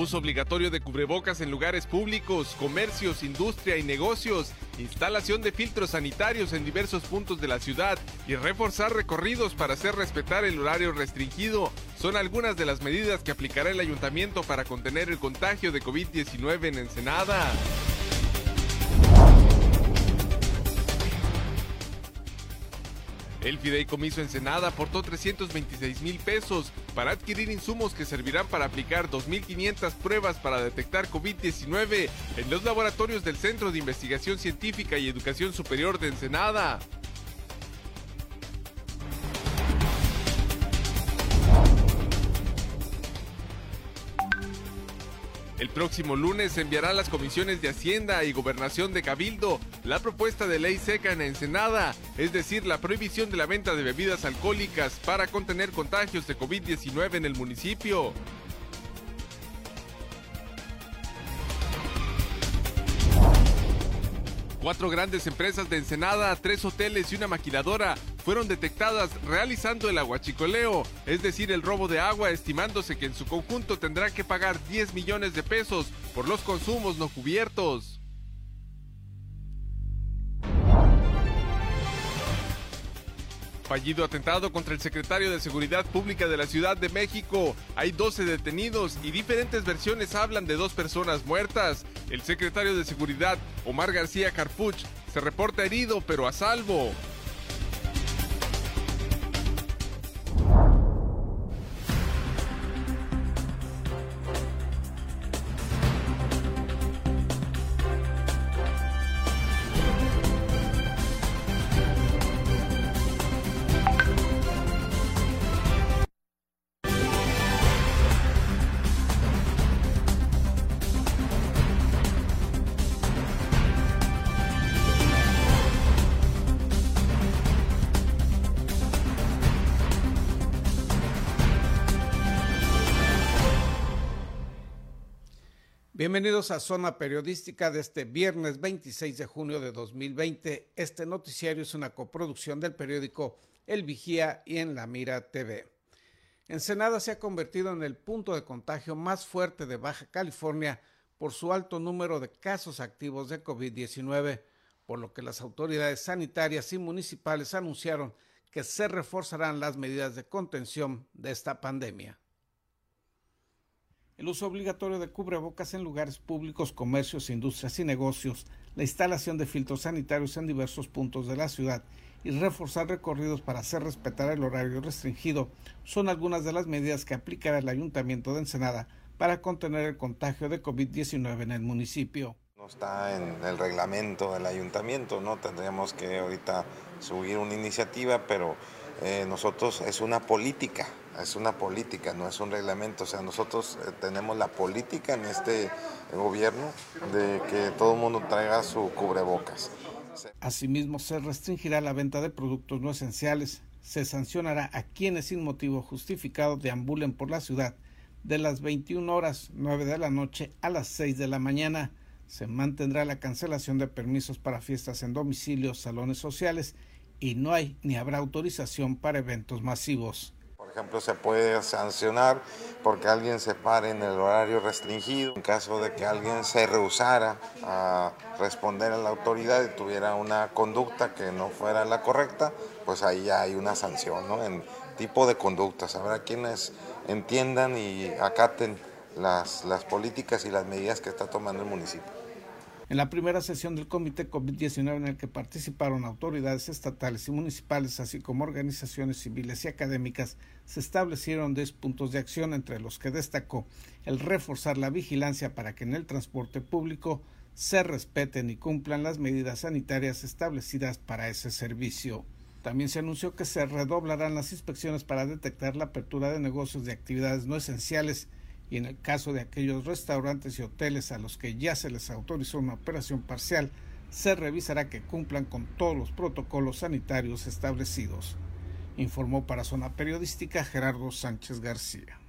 Uso obligatorio de cubrebocas en lugares públicos, comercios, industria y negocios, instalación de filtros sanitarios en diversos puntos de la ciudad y reforzar recorridos para hacer respetar el horario restringido son algunas de las medidas que aplicará el ayuntamiento para contener el contagio de COVID-19 en Ensenada. El fideicomiso Ensenada aportó 326 mil pesos para adquirir insumos que servirán para aplicar 2.500 pruebas para detectar COVID-19 en los laboratorios del Centro de Investigación Científica y Educación Superior de Ensenada. El próximo lunes enviará a las comisiones de Hacienda y Gobernación de Cabildo la propuesta de ley seca en Ensenada, es decir, la prohibición de la venta de bebidas alcohólicas para contener contagios de COVID-19 en el municipio. Cuatro grandes empresas de Ensenada, tres hoteles y una maquiladora fueron detectadas realizando el aguachicoleo, es decir, el robo de agua, estimándose que en su conjunto tendrán que pagar 10 millones de pesos por los consumos no cubiertos. Fallido atentado contra el secretario de Seguridad Pública de la Ciudad de México. Hay 12 detenidos y diferentes versiones hablan de dos personas muertas. El secretario de Seguridad, Omar García Carpuch, se reporta herido pero a salvo. Bienvenidos a Zona Periodística de este viernes 26 de junio de 2020. Este noticiario es una coproducción del periódico El Vigía y en La Mira TV. Ensenada se ha convertido en el punto de contagio más fuerte de Baja California por su alto número de casos activos de COVID-19, por lo que las autoridades sanitarias y municipales anunciaron que se reforzarán las medidas de contención de esta pandemia el uso obligatorio de cubrebocas en lugares públicos, comercios, industrias y negocios, la instalación de filtros sanitarios en diversos puntos de la ciudad y reforzar recorridos para hacer respetar el horario restringido son algunas de las medidas que aplicará el Ayuntamiento de Ensenada para contener el contagio de COVID-19 en el municipio. No está en el reglamento del ayuntamiento, ¿no? Tendríamos que ahorita subir una iniciativa, pero eh, nosotros es una política, es una política, no es un reglamento. O sea, nosotros eh, tenemos la política en este gobierno de que todo el mundo traiga su cubrebocas. Asimismo, se restringirá la venta de productos no esenciales. Se sancionará a quienes sin motivo justificado deambulen por la ciudad de las 21 horas 9 de la noche a las 6 de la mañana. Se mantendrá la cancelación de permisos para fiestas en domicilios, salones sociales y no hay ni habrá autorización para eventos masivos. Por ejemplo, se puede sancionar porque alguien se pare en el horario restringido. En caso de que alguien se rehusara a responder a la autoridad y tuviera una conducta que no fuera la correcta, pues ahí ya hay una sanción, ¿no? En tipo de conductas. Habrá quienes entiendan y acaten las, las políticas y las medidas que está tomando el municipio. En la primera sesión del Comité COVID-19 en el que participaron autoridades estatales y municipales, así como organizaciones civiles y académicas, se establecieron 10 puntos de acción, entre los que destacó el reforzar la vigilancia para que en el transporte público se respeten y cumplan las medidas sanitarias establecidas para ese servicio. También se anunció que se redoblarán las inspecciones para detectar la apertura de negocios de actividades no esenciales y en el caso de aquellos restaurantes y hoteles a los que ya se les autorizó una operación parcial, se revisará que cumplan con todos los protocolos sanitarios establecidos, informó para Zona Periodística Gerardo Sánchez García.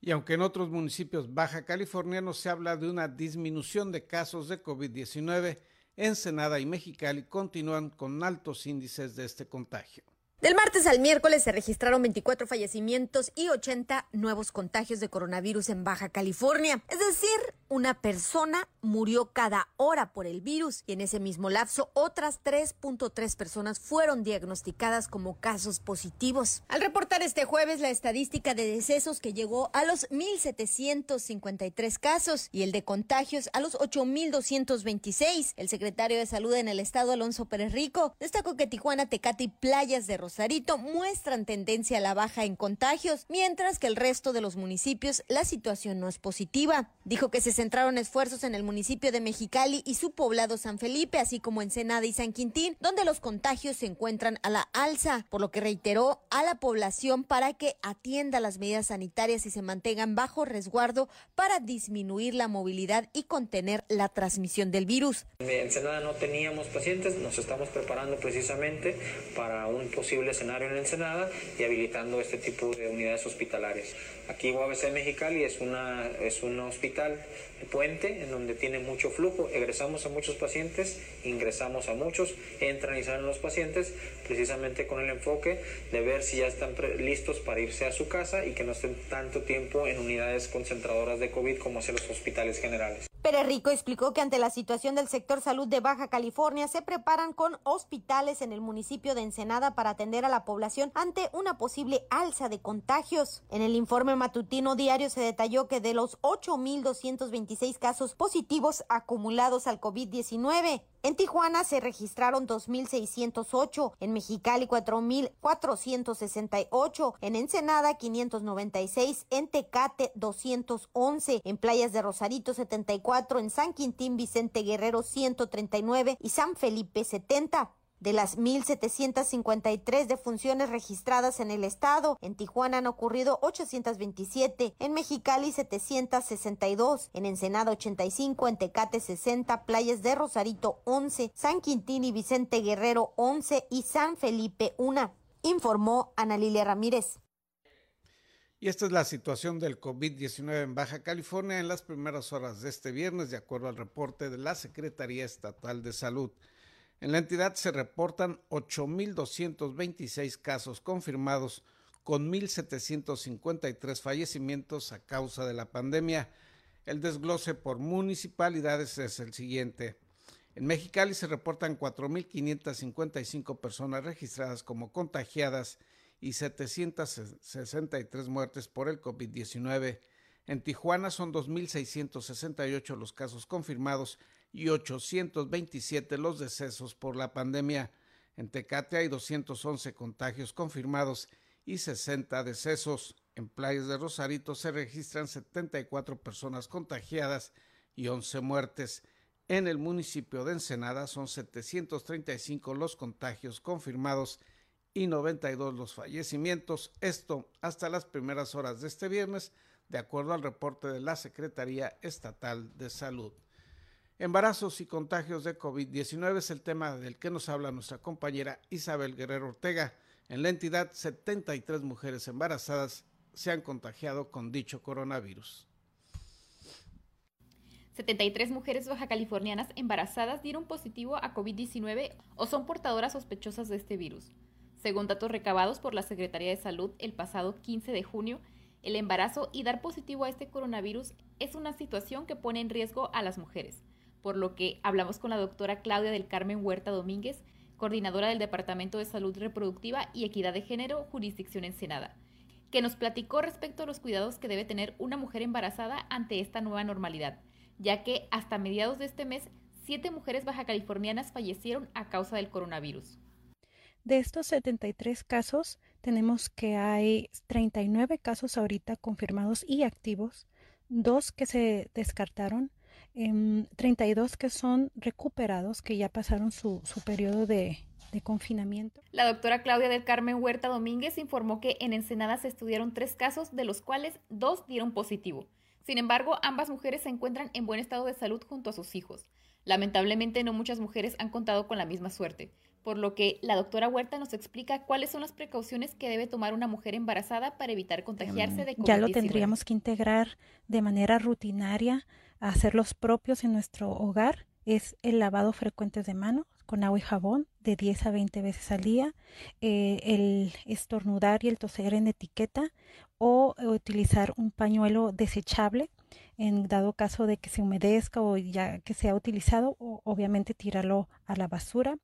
Y aunque en otros municipios baja californianos se habla de una disminución de casos de COVID-19, Ensenada y Mexicali continúan con altos índices de este contagio. Del martes al miércoles se registraron 24 fallecimientos y 80 nuevos contagios de coronavirus en Baja California. Es decir, una persona murió cada hora por el virus y en ese mismo lapso otras 3.3 personas fueron diagnosticadas como casos positivos. Al reportar este jueves la estadística de decesos que llegó a los 1.753 casos y el de contagios a los 8.226, el secretario de Salud en el estado Alonso Pérez Rico destacó que Tijuana, Tecate y Playas de Muestran tendencia a la baja en contagios, mientras que el resto de los municipios la situación no es positiva. Dijo que se centraron esfuerzos en el municipio de Mexicali y su poblado San Felipe, así como en Senada y San Quintín, donde los contagios se encuentran a la alza, por lo que reiteró a la población para que atienda las medidas sanitarias y se mantengan bajo resguardo para disminuir la movilidad y contener la transmisión del virus. En Senada no teníamos pacientes, nos estamos preparando precisamente para un posible escenario en Ensenada y habilitando este tipo de unidades hospitalarias. Aquí UABC Mexicali es, una, es un hospital puente en donde tiene mucho flujo, egresamos a muchos pacientes, ingresamos a muchos, entran y salen los pacientes precisamente con el enfoque de ver si ya están listos para irse a su casa y que no estén tanto tiempo en unidades concentradoras de COVID como hacia los hospitales generales. Pérez Rico explicó que ante la situación del sector salud de Baja California se preparan con hospitales en el municipio de Ensenada para atender a la población ante una posible alza de contagios. En el informe matutino diario se detalló que de los 8.226 casos positivos acumulados al COVID-19, en Tijuana se registraron 2.608, en Mexicali 4.468, en Ensenada 596, en Tecate 211, en Playas de Rosarito 74, en San Quintín Vicente Guerrero 139 y San Felipe 70. De las 1.753 defunciones registradas en el estado, en Tijuana han ocurrido 827, en Mexicali 762, en Ensenada 85, en Tecate 60, Playas de Rosarito 11, San Quintín y Vicente Guerrero 11 y San Felipe 1, informó Ana Lilia Ramírez. Y esta es la situación del COVID-19 en Baja California en las primeras horas de este viernes, de acuerdo al reporte de la Secretaría Estatal de Salud. En la entidad se reportan 8.226 casos confirmados con 1.753 fallecimientos a causa de la pandemia. El desglose por municipalidades es el siguiente. En Mexicali se reportan 4.555 personas registradas como contagiadas y 763 muertes por el COVID-19. En Tijuana son 2.668 los casos confirmados y 827 los decesos por la pandemia. En Tecate hay 211 contagios confirmados y 60 decesos. En Playas de Rosarito se registran 74 personas contagiadas y 11 muertes. En el municipio de Ensenada son 735 los contagios confirmados y 92 los fallecimientos. Esto hasta las primeras horas de este viernes, de acuerdo al reporte de la Secretaría Estatal de Salud. Embarazos y contagios de COVID-19 es el tema del que nos habla nuestra compañera Isabel Guerrero Ortega. En la entidad, 73 mujeres embarazadas se han contagiado con dicho coronavirus. 73 mujeres baja californianas embarazadas dieron positivo a COVID-19 o son portadoras sospechosas de este virus. Según datos recabados por la Secretaría de Salud el pasado 15 de junio, el embarazo y dar positivo a este coronavirus es una situación que pone en riesgo a las mujeres por lo que hablamos con la doctora Claudia del Carmen Huerta Domínguez, coordinadora del Departamento de Salud Reproductiva y Equidad de Género, Jurisdicción Ensenada, que nos platicó respecto a los cuidados que debe tener una mujer embarazada ante esta nueva normalidad, ya que hasta mediados de este mes, siete mujeres baja californianas fallecieron a causa del coronavirus. De estos 73 casos, tenemos que hay 39 casos ahorita confirmados y activos, dos que se descartaron, 32 em, que son recuperados, que ya pasaron su, su periodo de, de confinamiento. La doctora Claudia del Carmen Huerta Domínguez informó que en Ensenada se estudiaron tres casos, de los cuales dos dieron positivo. Sin embargo, ambas mujeres se encuentran en buen estado de salud junto a sus hijos. Lamentablemente, no muchas mujeres han contado con la misma suerte, por lo que la doctora Huerta nos explica cuáles son las precauciones que debe tomar una mujer embarazada para evitar contagiarse de COVID-19. Ya lo tendríamos que integrar de manera rutinaria hacer los propios en nuestro hogar es el lavado frecuente de manos con agua y jabón de 10 a 20 veces al día, eh, el estornudar y el toser en etiqueta o utilizar un pañuelo desechable en dado caso de que se humedezca o ya que sea utilizado, o obviamente tirarlo a la basura.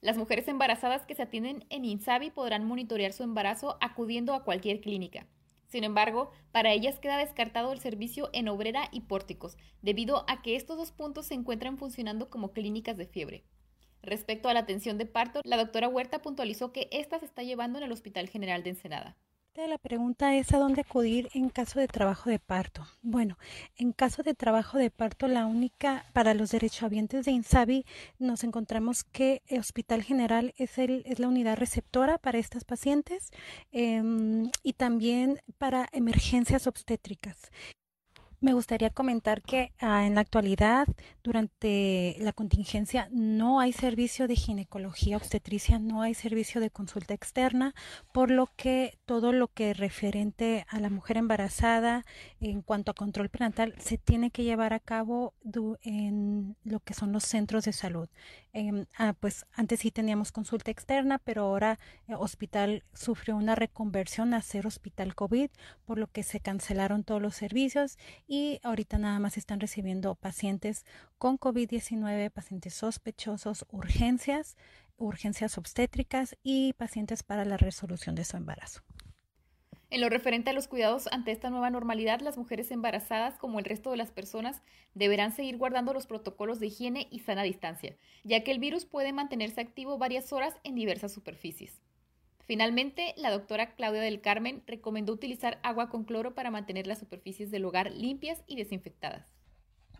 Las mujeres embarazadas que se atienden en INSABI podrán monitorear su embarazo acudiendo a cualquier clínica. Sin embargo, para ellas queda descartado el servicio en Obrera y Pórticos, debido a que estos dos puntos se encuentran funcionando como clínicas de fiebre. Respecto a la atención de parto, la doctora Huerta puntualizó que esta se está llevando en el Hospital General de Ensenada. La pregunta es a dónde acudir en caso de trabajo de parto. Bueno, en caso de trabajo de parto, la única para los derechohabientes de INSABI nos encontramos que Hospital General es, el, es la unidad receptora para estas pacientes em, y también para emergencias obstétricas. Me gustaría comentar que ah, en la actualidad, durante la contingencia, no hay servicio de ginecología obstetricia, no hay servicio de consulta externa, por lo que todo lo que referente a la mujer embarazada en cuanto a control prenatal se tiene que llevar a cabo en lo que son los centros de salud. Em, ah, pues antes sí teníamos consulta externa, pero ahora el eh, hospital sufrió una reconversión a ser hospital COVID, por lo que se cancelaron todos los servicios y ahorita nada más están recibiendo pacientes con COVID-19, pacientes sospechosos, urgencias, urgencias obstétricas y pacientes para la resolución de su embarazo. En lo referente a los cuidados ante esta nueva normalidad, las mujeres embarazadas, como el resto de las personas, deberán seguir guardando los protocolos de higiene y sana distancia, ya que el virus puede mantenerse activo varias horas en diversas superficies. Finalmente, la doctora Claudia del Carmen recomendó utilizar agua con cloro para mantener las superficies del hogar limpias y desinfectadas.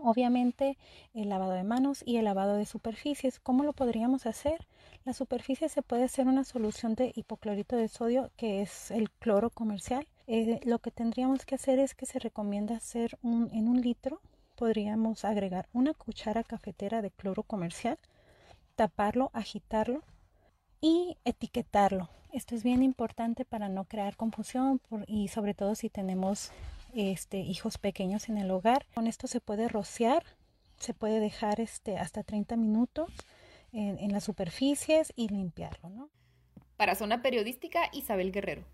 Obviamente, el lavado de manos y el lavado de superficies. ¿Cómo lo podríamos hacer? La superficie se puede hacer una solución de hipoclorito de sodio, que es el cloro comercial. Eh, lo que tendríamos que hacer es que se recomienda hacer un, en un litro, podríamos agregar una cuchara cafetera de cloro comercial, taparlo, agitarlo y etiquetarlo. Esto es bien importante para no crear confusión y sobre todo si tenemos este, hijos pequeños en el hogar. Con esto se puede rociar, se puede dejar este, hasta 30 minutos en, las superficies y limpiarlo. ¿no? Para Zona Periodística, Isabel Guerrero.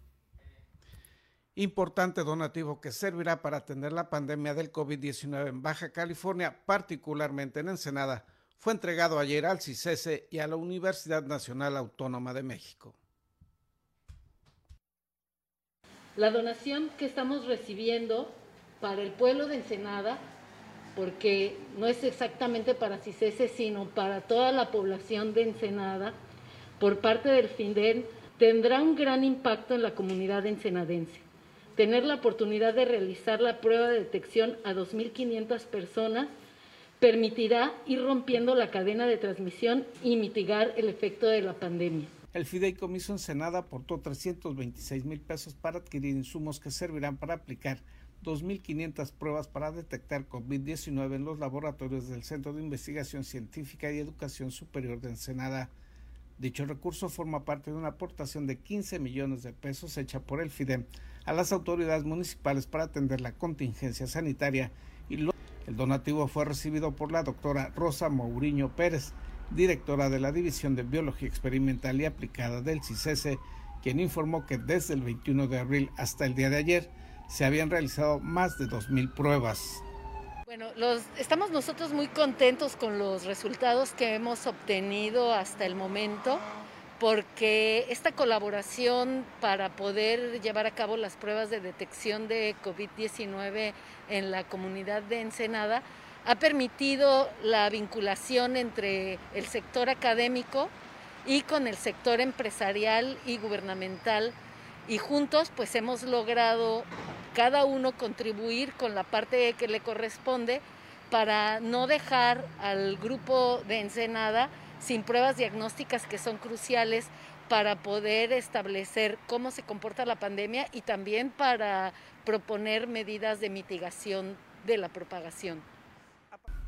Importante donativo que servirá para atender la pandemia del COVID-19 en Baja California, particularmente en Ensenada, fue entregado ayer al CICESE y a la Universidad Nacional Autónoma de México. La donación que estamos recibiendo para el pueblo de Ensenada porque no es exactamente para CICESE, sino para toda la población de Ensenada, por parte del FINDEN, tendrá un gran impacto en la comunidad ensenadense. Tener la oportunidad de realizar la prueba de detección a 2.500 personas permitirá ir rompiendo la cadena de transmisión y mitigar el efecto de la pandemia. El fideicomiso Ensenada aportó 326 mil pesos para adquirir insumos que servirán para aplicar 2.500 pruebas para detectar COVID-19 en los laboratorios del Centro de Investigación Científica y Educación Superior de Ensenada. Dicho recurso forma parte de una aportación de 15 millones de pesos hecha por el FIDEM a las autoridades municipales para atender la contingencia sanitaria y el donativo fue recibido por la doctora Rosa Mourinho Pérez, directora de la División de Biología Experimental y Aplicada del CICESE, quien informó que desde el 21 de abril hasta el día de ayer se habían realizado más de 2.000 pruebas. Bueno, estamos nosotros muy contentos con los resultados que hemos obtenido hasta el momento, porque esta colaboración para poder llevar a cabo las pruebas de detección de COVID-19 en la comunidad de Ensenada ha permitido la vinculación entre el sector académico y con el sector empresarial y gubernamental y juntos pues hemos logrado cada uno contribuir con la parte que le corresponde para no dejar al grupo de Ensenada sin pruebas diagnósticas que son cruciales para poder establecer cómo se comporta la pandemia y también para proponer medidas de mitigación de la propagación.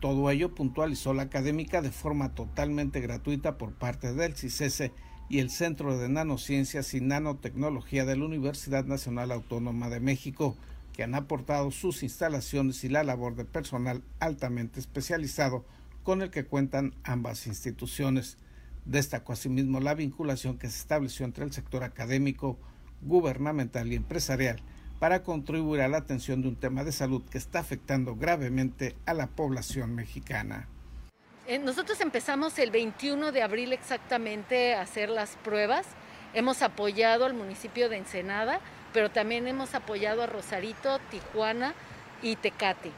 Todo ello puntualizó la académica de forma totalmente gratuita por parte del CICESE y el Centro de Nanociencias y Nanotecnología de la Universidad Nacional Autónoma de México, que han aportado sus instalaciones y la labor de personal altamente especializado con el que cuentan ambas instituciones. Destacó asimismo la vinculación que se estableció entre el sector académico, gubernamental y empresarial para contribuir a la atención de un tema de salud que está afectando gravemente a la población mexicana. Eh, nosotros empezamos el 21 de abril exactamente a hacer las pruebas. Hemos apoyado al municipio de Ensenada, pero también hemos apoyado a Rosarito, Tijuana y Tecate.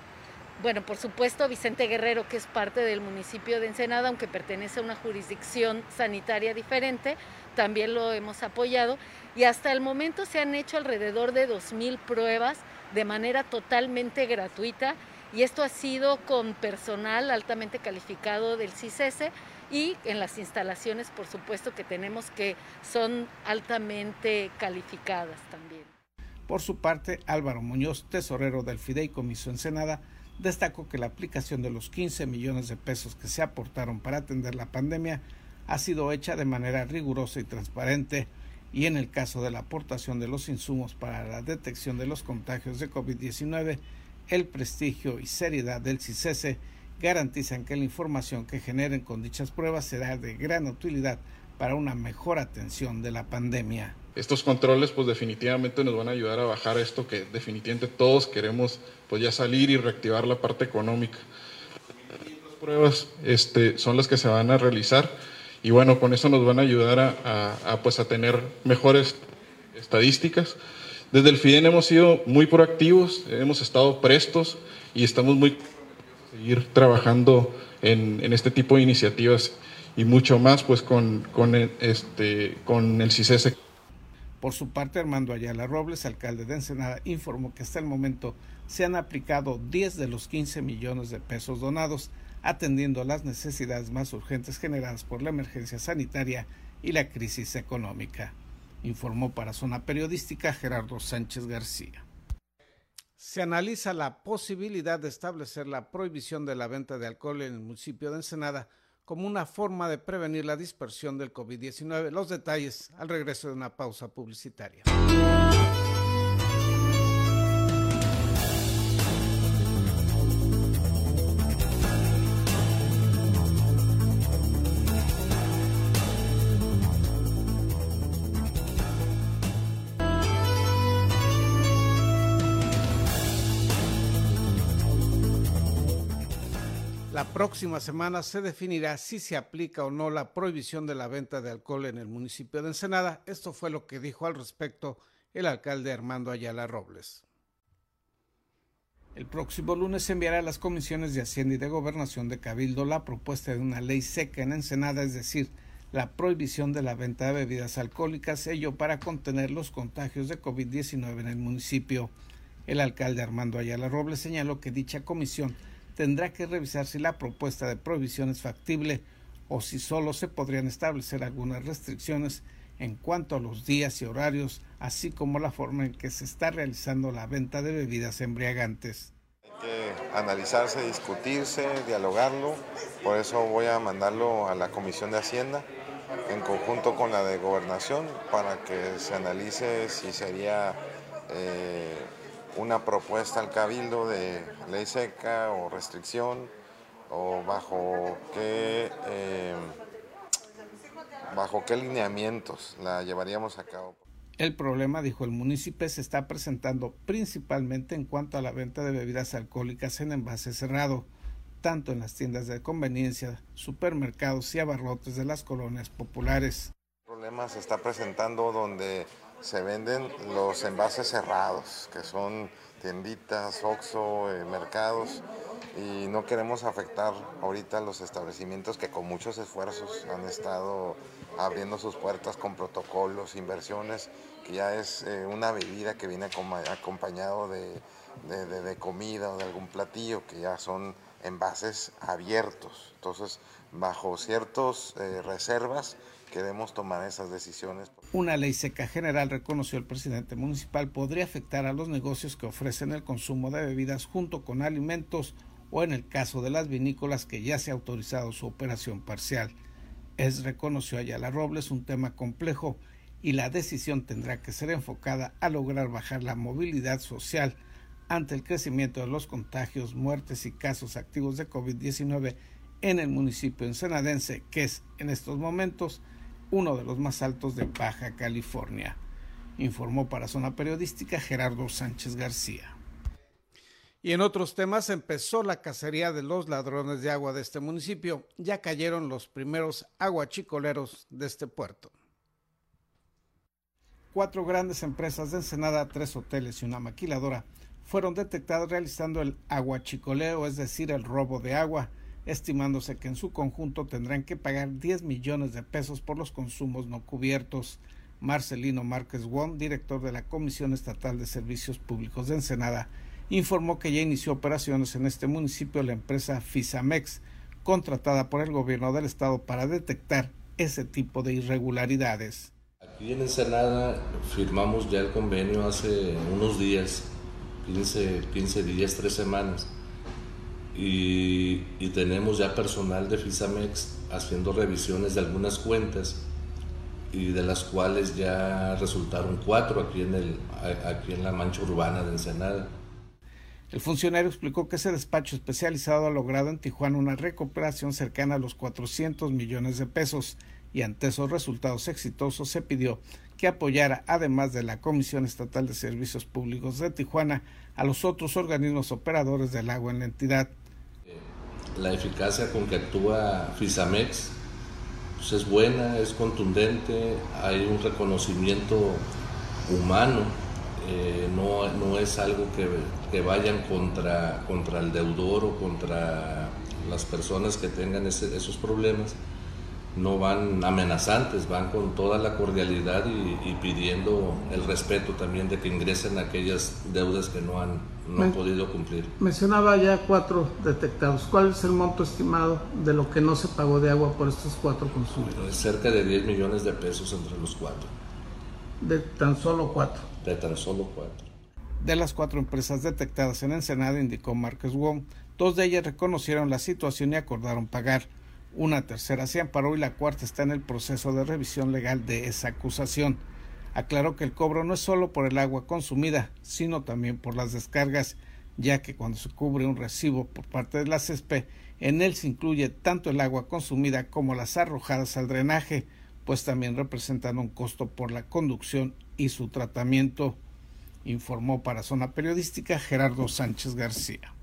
Bueno, por supuesto, Vicente Guerrero, que es parte del municipio de Ensenada, aunque pertenece a una jurisdicción sanitaria diferente, también lo hemos apoyado. Y hasta el momento se han hecho alrededor de 2.000 pruebas de manera totalmente gratuita. Y esto ha sido con personal altamente calificado del CISESE y en las instalaciones, por supuesto, que tenemos que son altamente calificadas también. Por su parte, Álvaro Muñoz, tesorero del Fideicomiso Ensenada, destacó que la aplicación de los 15 millones de pesos que se aportaron para atender la pandemia ha sido hecha de manera rigurosa y transparente y en el caso de la aportación de los insumos para la detección de los contagios de COVID-19, el prestigio y seriedad del CICESE garantizan que la información que generen con dichas pruebas será de gran utilidad para una mejor atención de la pandemia. Estos controles pues definitivamente nos van a ayudar a bajar esto que definitivamente todos queremos pues ya salir y reactivar la parte económica. Las pruebas este, son las que se van a realizar y bueno, con eso nos van a ayudar a, pues a tener mejores estadísticas. Desde el FIDEN hemos sido muy proactivos, hemos estado prestos y estamos muy seguir trabajando en, en este tipo de iniciativas y mucho más pues con, con, este, con el CICESE. Por su parte, Armando Ayala Robles, alcalde de Ensenada, informó que hasta el momento se han aplicado 10 de los 15 millones de pesos donados atendiendo las necesidades más urgentes generadas por la emergencia sanitaria y la crisis económica, informó para Zona Periodística Gerardo Sánchez García. Se analiza la posibilidad de establecer la prohibición de la venta de alcohol en el municipio de Ensenada como una forma de prevenir la dispersión del COVID-19. Los detalles al regreso de una pausa publicitaria. Próxima semana se definirá si se aplica o no la prohibición de la venta de alcohol en el municipio de Ensenada. Esto fue lo que dijo al respecto el alcalde Armando Ayala Robles. El próximo lunes se enviará a las comisiones de Hacienda y de Gobernación de Cabildo la propuesta de una ley seca en Ensenada, es decir, la prohibición de la venta de bebidas alcohólicas, ello para contener los contagios de COVID-19 en el municipio. El alcalde Armando Ayala Robles señaló que dicha comisión tendrá que revisar si la propuesta de prohibición es factible o si solo se podrían establecer algunas restricciones en cuanto a los días y horarios, así como la forma en que se está realizando la venta de bebidas embriagantes. Hay que analizarse, discutirse, dialogarlo, por eso voy a mandarlo a la Comisión de Hacienda en conjunto con la de Gobernación para que se analice si sería... Eh, una propuesta al cabildo de ley seca o restricción o bajo qué eh, bajo qué lineamientos la llevaríamos a cabo. El problema, dijo el municipio, se está presentando principalmente en cuanto a la venta de bebidas alcohólicas en envase cerrado, tanto en las tiendas de conveniencia, supermercados y abarrotes de las colonias populares. El problema se está presentando donde se venden los envases cerrados, que son tienditas, Oxxo, eh, mercados, y no queremos afectar ahorita los establecimientos que con muchos esfuerzos han estado abriendo sus puertas con protocolos, inversiones, que ya es eh, una bebida que viene acompañado de, de, comida o de algún platillo, que ya son envases abiertos. Entonces, bajo ciertas eh, reservas, queremos tomar esas decisiones. Una ley seca general, reconoció el presidente municipal, podría afectar a los negocios que ofrecen el consumo de bebidas junto con alimentos o en el caso de las vinícolas que ya se ha autorizado su operación parcial. Es, reconoció Ayala Robles, un tema complejo y la decisión tendrá que ser enfocada a lograr bajar la movilidad social ante el crecimiento de los contagios, muertes y casos activos de COVID-19 en el municipio ensenadense, que es en estos momentos uno de los más altos de Baja California, informó para Zona Periodística Gerardo Sánchez García. Y en otros temas empezó la cacería de los ladrones de agua de este municipio. Ya cayeron los primeros aguachicoleros de este puerto. Cuatro grandes empresas de Ensenada, tres hoteles y una maquiladora fueron detectados realizando el aguachicoleo, es decir, el robo de agua, estimándose que en su conjunto tendrán que pagar 10 millones de pesos por los consumos no cubiertos. Marcelino Márquez Wong, director de la Comisión Estatal de Servicios Públicos de Ensenada, informó que ya inició operaciones en este municipio la empresa Fisamex, contratada por el gobierno del estado para detectar ese tipo de irregularidades. Aquí en Ensenada firmamos ya el convenio hace unos días, 15, 15 días, 3 semanas, y, tenemos ya personal de Fisamex haciendo revisiones de algunas cuentas y de las cuales ya resultaron cuatro aquí en, el, aquí en la mancha urbana de Ensenada. El funcionario explicó que ese despacho especializado ha logrado en Tijuana una recuperación cercana a los 400 millones de pesos y ante esos resultados exitosos se pidió que apoyara, además de la Comisión Estatal de Servicios Públicos de Tijuana, a los otros organismos operadores del agua en la entidad. La eficacia con que actúa Fisamex pues, es buena, es contundente, hay un reconocimiento humano eh, no, no, es algo que, que, vayan contra, contra el deudor o contra las personas que tengan esos problemas, no van amenazantes, van con toda la cordialidad y, y, pidiendo el respeto también de que ingresen aquellas deudas que no han, no han podido cumplir. Mencionaba ya cuatro detectados. ¿Cuál es el monto estimado de lo que no se pagó de agua por estos cuatro consumidores? cerca de 10 millones de pesos entre los cuatro. De tan solo cuatro de tan solo cuatro. De las cuatro empresas detectadas en Ensenada, indicó Márquez Wong, dos de ellas reconocieron la situación y acordaron pagar. Una tercera se amparó y la cuarta está en el proceso de revisión legal de esa acusación. Aclaró que el cobro no es solo por el agua consumida, sino también por las descargas, ya que cuando se cubre un recibo por parte de la CESPE, en él se incluye tanto el agua consumida como las arrojadas al drenaje, pues también representan un costo por la conducción y su tratamiento, informó para Zona Periodística Gerardo Sánchez García.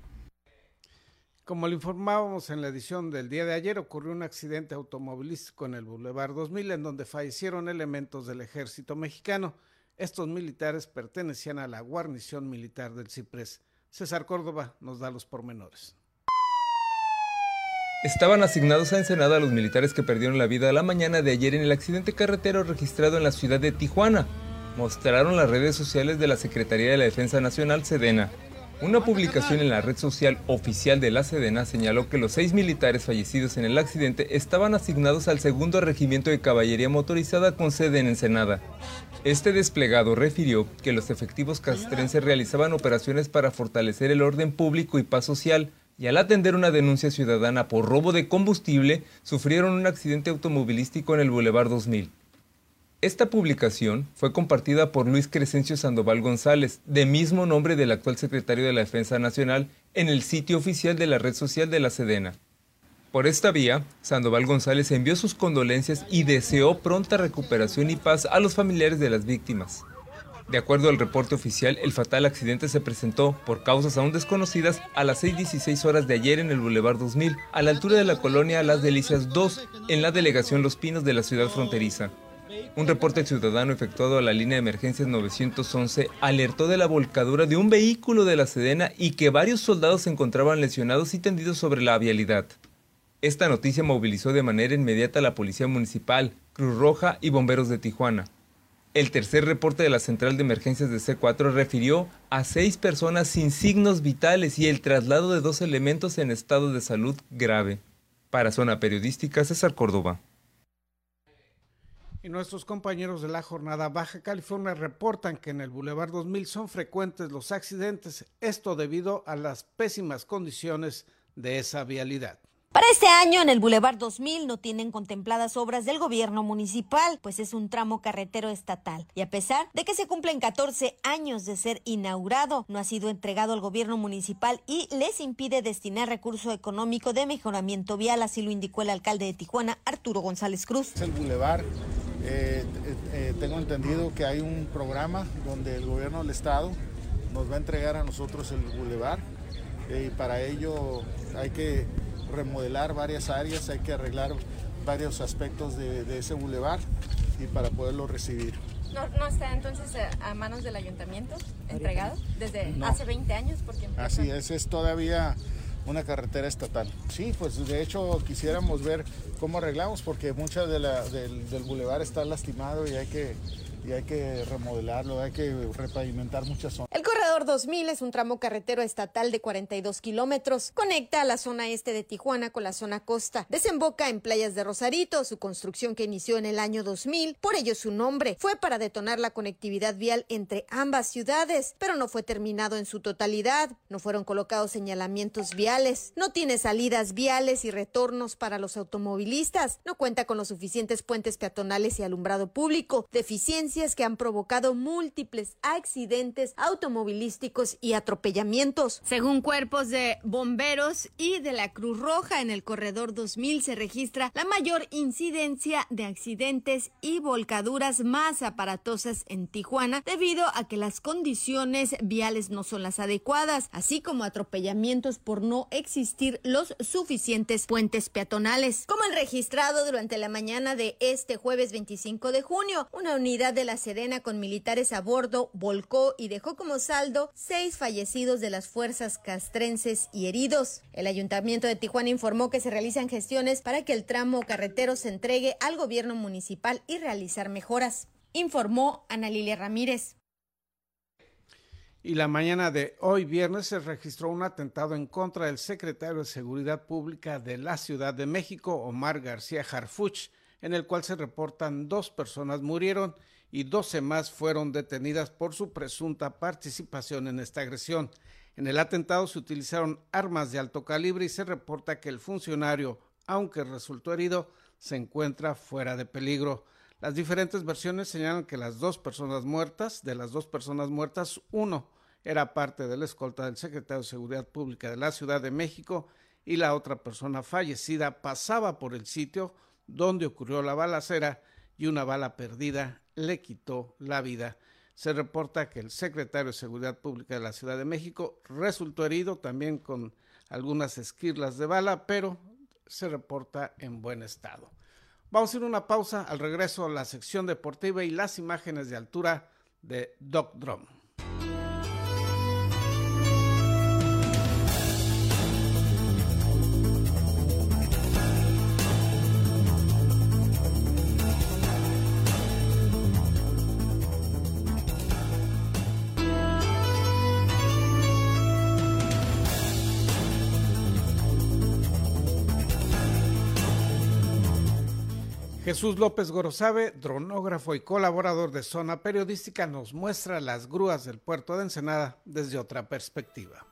Como le informábamos en la edición del día de ayer, ocurrió un accidente automovilístico en el Boulevard 2000 en donde fallecieron elementos del ejército mexicano. Estos militares pertenecían a la guarnición militar del Ciprés. César Córdoba nos da los pormenores. Estaban asignados a Ensenada los militares que perdieron la vida la mañana de ayer en el accidente carretero registrado en la ciudad de Tijuana mostraron las redes sociales de la Secretaría de la Defensa Nacional, Sedena. Una publicación en la red social oficial de la Sedena señaló que los seis militares fallecidos en el accidente estaban asignados al segundo regimiento de caballería motorizada con sede en Ensenada. Este desplegado refirió que los efectivos castrenses realizaban operaciones para fortalecer el orden público y paz social, y al atender una denuncia ciudadana por robo de combustible, sufrieron un accidente automovilístico en el Boulevard 2000. Esta publicación fue compartida por Luis Crescencio Sandoval González, de mismo nombre del actual secretario de la Defensa Nacional, en el sitio oficial de la red social de la Sedena. Por esta vía, Sandoval González envió sus condolencias y deseó pronta recuperación y paz a los familiares de las víctimas. De acuerdo al reporte oficial, el fatal accidente se presentó, por causas aún desconocidas, a las 6.16 horas de ayer en el Boulevard 2000, a la altura de la colonia Las Delicias 2, en la delegación Los Pinos de la ciudad fronteriza. Un reporte ciudadano efectuado a la línea de emergencias 911 alertó de la volcadura de un vehículo de la Sedena y que varios soldados se encontraban lesionados y tendidos sobre la vialidad. Esta noticia movilizó de manera inmediata a la Policía Municipal, Cruz Roja y Bomberos de Tijuana. El tercer reporte de la Central de Emergencias de C4 refirió a seis personas sin signos vitales y el traslado de dos elementos en estado de salud grave. Para Zona Periodística, César Córdoba. Y nuestros compañeros de la jornada Baja California reportan que en el Boulevard 2000 son frecuentes los accidentes, esto debido a las pésimas condiciones de esa vialidad. Para este año en el Boulevard 2000 no tienen contempladas obras del gobierno municipal, pues es un tramo carretero estatal. Y a pesar de que se cumplen 14 años de ser inaugurado, no ha sido entregado al gobierno municipal y les impide destinar recurso económico de mejoramiento vial, así lo indicó el alcalde de Tijuana, Arturo González Cruz. El Boulevard, eh, eh, eh, tengo entendido que hay un programa donde el gobierno del estado nos va a entregar a nosotros el Boulevard y para ello hay que remodelar varias áreas, hay que arreglar varios aspectos de, ese bulevar y para poderlo recibir. ¿No, está entonces eh, a manos del ayuntamiento entregado desde hace 20 años? Porque Así es, es todavía una carretera estatal. Sí, pues de hecho quisiéramos ver cómo arreglamos porque mucha de del, del bulevar está lastimado y hay que y hay que remodelarlo, hay que repavimentar muchas zonas. Corredor 2000 es un tramo carretero estatal de 42 kilómetros. Conecta a la zona este de Tijuana con la zona costa. Desemboca en playas de Rosarito, su construcción que inició en el año 2000, por ello su nombre, fue para detonar la conectividad vial entre ambas ciudades, pero no fue terminado en su totalidad. No fueron colocados señalamientos viales, no tiene salidas viales y retornos para los automovilistas, no cuenta con los suficientes puentes peatonales y alumbrado público, deficiencia que han provocado múltiples accidentes automovilísticos y atropellamientos. Según cuerpos de bomberos y de la Cruz Roja, en el corredor 2000 se registra la mayor incidencia de accidentes y volcaduras más aparatosas en Tijuana debido a que las condiciones viales no son las adecuadas, así como atropellamientos por no existir los suficientes puentes peatonales. Como el registrado durante la mañana de este jueves 25 de junio, una unidad de la Serena con militares a bordo volcó y dejó como saldo seis fallecidos de las fuerzas castrenses y heridos. El ayuntamiento de Tijuana informó que se realizan gestiones para que el tramo carretero se entregue al gobierno municipal y realizar mejoras. Informó Ana Lilia Ramírez. Y la mañana de hoy viernes se registró un atentado en contra del secretario de Seguridad Pública de la Ciudad de México, Omar García Harfuch, en el cual se reportan dos personas murieron y 12 más fueron detenidas por su presunta participación en esta agresión. En el atentado se utilizaron armas de alto calibre y se reporta que el funcionario, aunque resultó herido, se encuentra fuera de peligro. Las diferentes versiones señalan que las dos personas muertas, de las dos personas muertas, uno era parte de la escolta del secretario de Seguridad Pública de la Ciudad de México y la otra persona fallecida pasaba por el sitio donde ocurrió la balacera y una bala perdida le quitó la vida. Se reporta que el secretario de Seguridad Pública de la Ciudad de México resultó herido también con algunas esquirlas de bala, pero se reporta en buen estado. Vamos a ir una pausa al regreso a la sección deportiva y las imágenes de altura de Doc Drum. Jesús López Gorosabe, dronógrafo y colaborador de Zona Periodística, nos muestra las grúas del puerto de Ensenada desde otra perspectiva.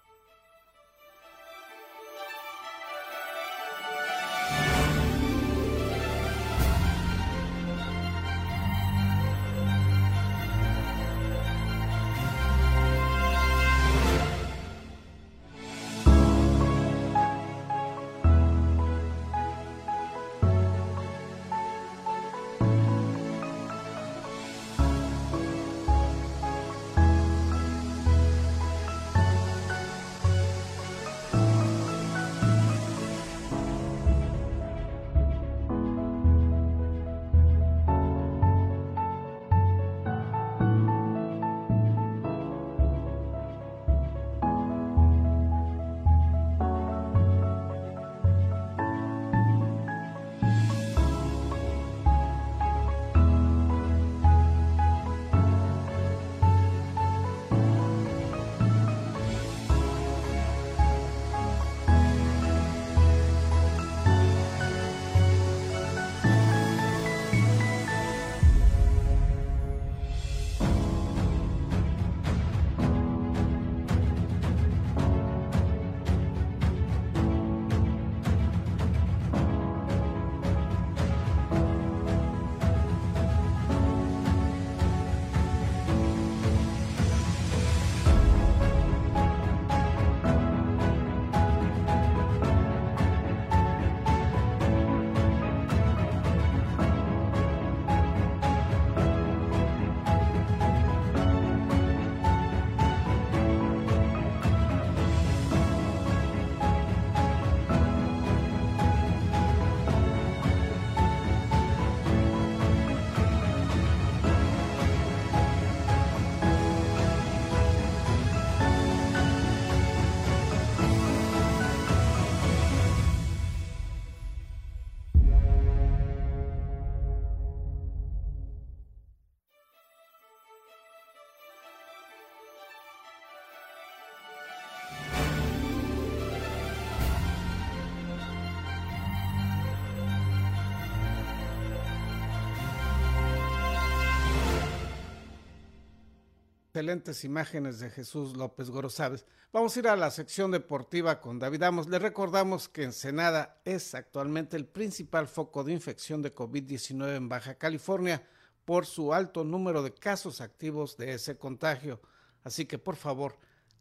Excelentes imágenes de Jesús López Gorosabes. Vamos a ir a la sección deportiva con David Amos. Le recordamos que Ensenada es actualmente el principal foco de infección de COVID-19 en Baja California por su alto número de casos activos de ese contagio. Así que por favor,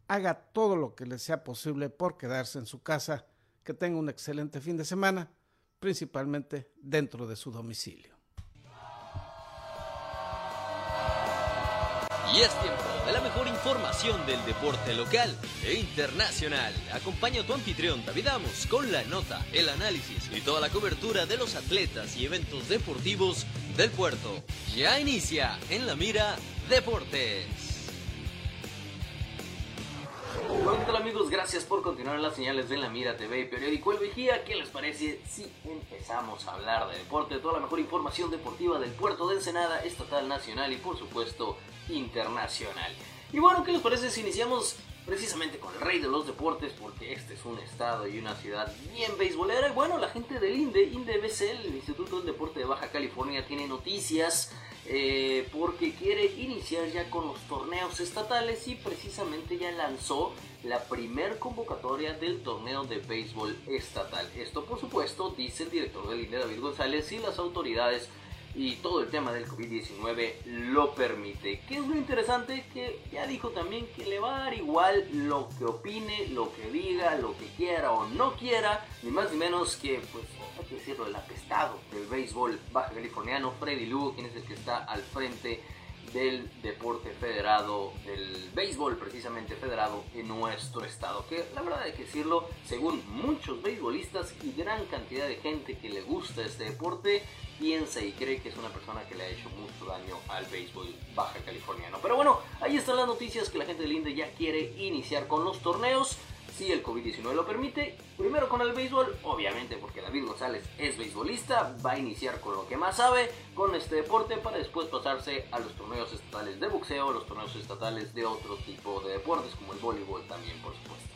haga todo lo que le sea posible por quedarse en su casa, que tenga un excelente fin de semana, principalmente dentro de su domicilio. Y es tiempo de la mejor información del deporte local e internacional. Acompaña a tu anfitrión David Amos con la nota, el análisis y toda la cobertura de los atletas y eventos deportivos del puerto. Ya inicia en la mira Deportes. Hola, ¿qué tal amigos? Gracias por continuar en las señales de La Mira TV y Periódico El Vigía. ¿Qué les parece si empezamos a hablar de deporte? Toda la mejor información deportiva del puerto de Ensenada, estatal, nacional y por supuesto internacional. Y bueno, ¿qué les parece si iniciamos precisamente con el rey de los deportes? Porque este es un estado y una ciudad bien beisbolera. Y bueno, la gente del INDE, INDE BCL, el Instituto del Deporte de Baja California, tiene noticias eh, porque quiere iniciar ya con los torneos estatales y precisamente ya lanzó la primer convocatoria del torneo de béisbol estatal. Esto por supuesto, dice el director del INDE David González, y las autoridades y todo el tema del COVID-19 lo permite. ¿Qué es lo interesante? Que ya dijo también que le va a dar igual lo que opine, lo que diga, lo que quiera o no quiera, ni más ni menos que, pues, hay que decirlo, el apestado del béisbol baja californiano, Freddy Lugo, quien es el que está al frente del deporte federado, del béisbol precisamente federado en nuestro estado. Que la verdad hay que decirlo, según muchos beisbolistas y gran cantidad de gente que le gusta este deporte, piensa y cree que es una persona que le ha hecho mucho daño al béisbol baja californiano. Pero bueno, ahí están las noticias que la gente del INDE ya quiere iniciar con los torneos si el COVID-19 lo permite. Primero con el béisbol, obviamente porque David González es beisbolista, va a iniciar con lo que más sabe, con este deporte, para después pasarse a los torneos estatales de boxeo, los torneos estatales de otro tipo de deportes, como el voleibol también, por supuesto.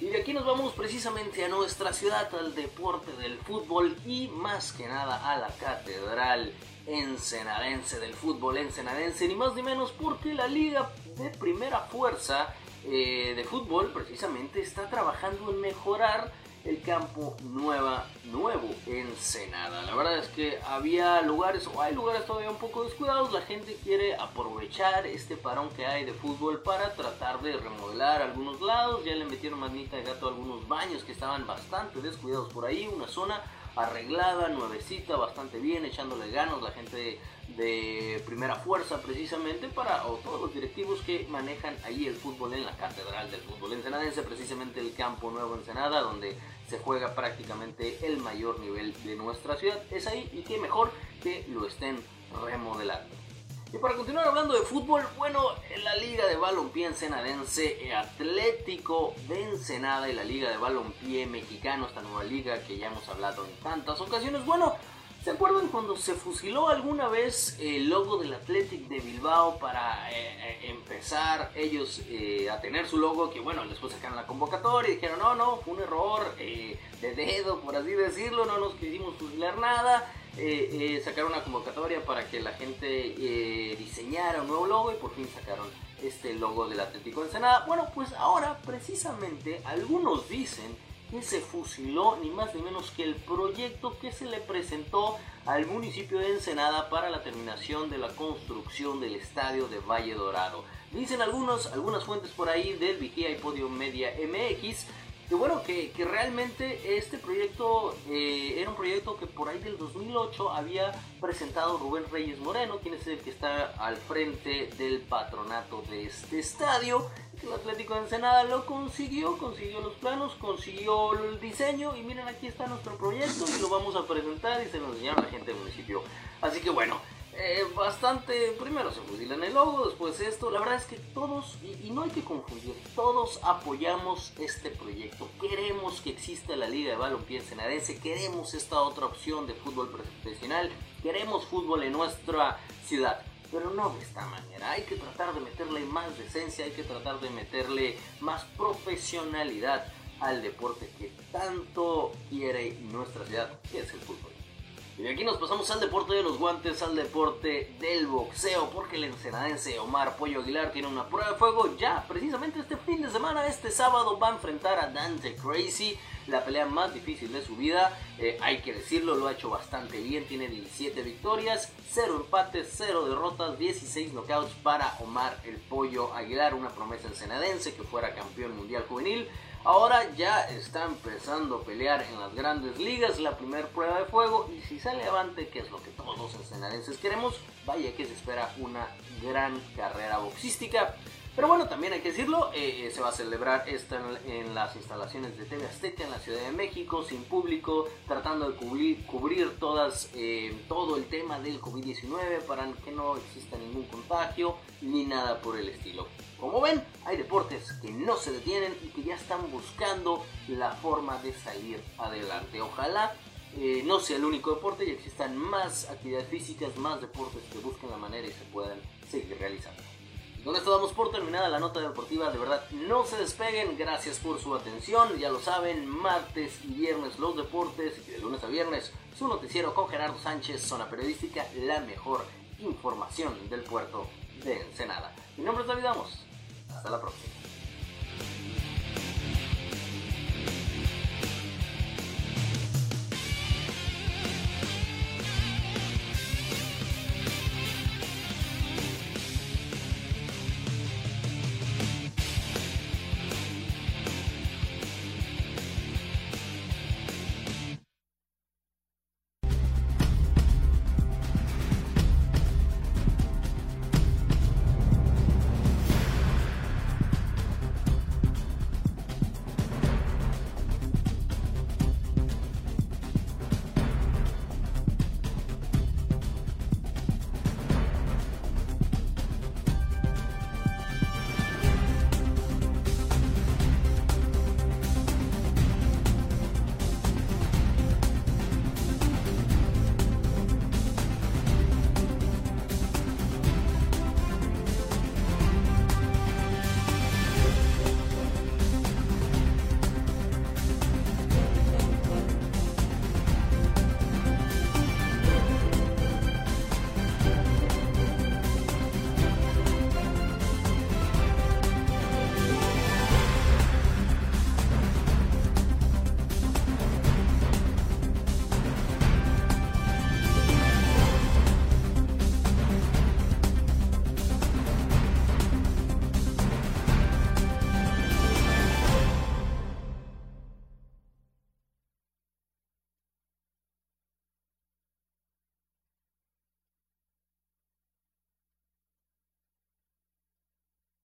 Y de aquí nos vamos precisamente a nuestra ciudad, al deporte del fútbol y más que nada a la catedral ensenadense del fútbol ensenadense, ni más ni menos porque la liga de primera fuerza eh, de fútbol precisamente está trabajando en mejorar el campo nueva, nuevo Ensenada. La verdad es que había lugares, o hay lugares todavía un poco descuidados. La gente quiere aprovechar este parón que hay de fútbol para tratar de remodelar algunos lados. Ya le metieron manita de gato a algunos baños que estaban bastante descuidados por ahí. Una zona arreglada, nuevecita, bastante bien, echándole ganas la gente de, primera fuerza precisamente para o todos los directivos que manejan ahí el fútbol en la catedral del fútbol ensenadense, precisamente el campo nuevo Ensenada, donde se juega prácticamente el mayor nivel de nuestra ciudad. Es ahí y qué mejor que lo estén remodelando. Y para continuar hablando de fútbol, bueno, en la Liga de Balompié Ensenadense, Atlético de Ensenada y la Liga de Balompié Mexicano, esta nueva liga que ya hemos hablado en tantas ocasiones, bueno, ¿Se acuerdan cuando se fusiló alguna vez el logo del Athletic de Bilbao para eh, eh, empezar ellos eh, a tener su logo? Que bueno, después sacaron la convocatoria y dijeron, no, no, fue un error de dedo, por así decirlo, no nos quisimos fusilar nada. Sacaron una convocatoria para que la gente diseñara un nuevo logo y por fin sacaron este logo del Atlético de Ensenada. Bueno, pues ahora precisamente algunos dicen que se fusiló ni más ni menos que el proyecto que se le presentó al municipio de Ensenada para la terminación de la construcción del estadio de Valle Dorado. Dicen algunos, algunas fuentes por ahí del Vigía y Podio Media MX que bueno, que, realmente este proyecto eh, era un proyecto que por ahí del 2008 había presentado Rubén Reyes Moreno, quien es el que está al frente del patronato de este estadio. El Atlético de Ensenada lo consiguió, consiguió los planos, consiguió el diseño y miren aquí está nuestro proyecto y lo vamos a presentar y se lo enseñaron a la gente del municipio. Así que bueno, eh, bastante, primero se fusilan el logo, después esto, la verdad es que todos, y, no hay que confundir, todos apoyamos este proyecto, queremos que exista la Liga de Balompié Senadense, queremos esta otra opción de fútbol profesional, queremos fútbol en nuestra ciudad, pero no de esta manera, hay que tratar de meterle más decencia, hay que tratar de meterle más profesionalidad al deporte que tanto quiere nuestra ciudad, que es el fútbol. Y aquí nos pasamos al deporte de los guantes, al deporte del boxeo, porque el ensenadense Omar Pollo Aguilar tiene una prueba de fuego ya precisamente este fin de semana, este sábado va a enfrentar a Dante Crazy, la pelea más difícil de su vida, eh, hay que decirlo, lo ha hecho bastante bien, tiene 17 victorias, 0 empates, 0 derrotas, 16 knockouts para Omar el Pollo Aguilar, una promesa ensenadense que fuera campeón mundial juvenil. Ahora ya está empezando a pelear en las grandes ligas, la primera prueba de fuego, y si sale avante, que es lo que todos los escenarenses queremos, vaya que se espera una gran carrera boxística. Pero bueno, también hay que decirlo, eh, eh, se va a celebrar esta en, las instalaciones de TV Azteca en la Ciudad de México, sin público, tratando de cubrir, todas, eh, todo el tema del COVID-19 para que no exista ningún contagio ni nada por el estilo. Como ven, hay deportes que no se detienen y que ya están buscando la forma de salir adelante. Ojalá no sea el único deporte y existan más actividades físicas, más deportes que busquen la manera y se puedan seguir realizando. Con esto damos por terminada la nota deportiva. De verdad, no se despeguen. Gracias por su atención. Ya lo saben, martes y viernes los deportes y de lunes a viernes su noticiero con Gerardo Sánchez, zona periodística, la mejor información del puerto de Ensenada. Mi nombre es David Amos. Hasta la próxima.